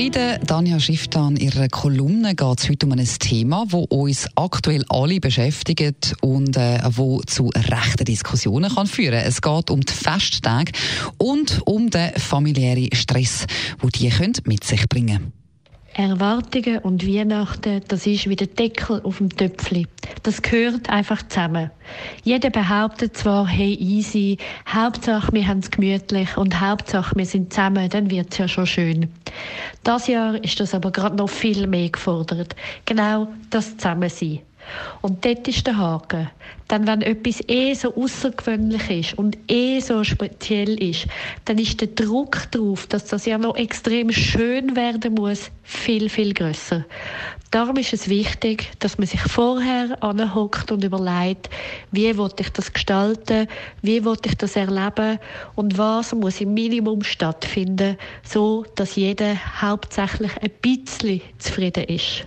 In der Danja Schifftan ihrer Kolumne geht es heute um ein Thema, das uns aktuell alle beschäftigt und äh, wo zu rechten Diskussionen kann führen. Es geht um die Festtage und um den familiären Stress, wo die können mit sich bringen. Erwartungen und Weihnachten, das ist wie der Deckel auf dem Töpfli. Das gehört einfach zusammen. Jeder behauptet zwar, hey, easy, Hauptsache wir haben es gemütlich und Hauptsache wir sind zusammen, dann wird es ja schon schön. Das Jahr ist das aber gerade noch viel mehr gefordert. Genau das Zusammensein. Und dort ist der Haken. Dann, wenn etwas eh so außergewöhnlich ist und eh so speziell ist, dann ist der Druck darauf, dass das ja noch extrem schön werden muss, viel, viel größer. Darum ist es wichtig, dass man sich vorher anhockt und überlegt, wie will ich das gestalten, wie will ich das erleben und was muss im Minimum stattfinden, so dass jeder hauptsächlich ein bisschen zufrieden ist.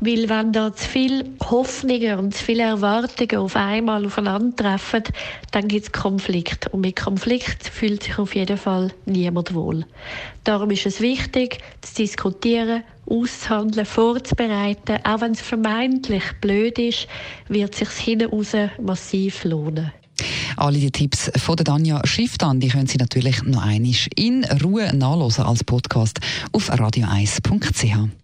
Weil wenn da zu viele Hoffnungen und zu viele Erwartungen auf einmal aufeinandertreffen, dann gibt es Konflikt. Und mit Konflikt fühlt sich auf jeden Fall niemand wohl. Darum ist es wichtig, zu diskutieren, auszuhandeln, vorzubereiten. Auch wenn es vermeintlich blöd ist, wird es sich hinten raus massiv lohnen. Alle die Tipps von der Danja Schifftan, die können Sie natürlich noch einmal in Ruhe nachlesen als Podcast auf radio1.ch.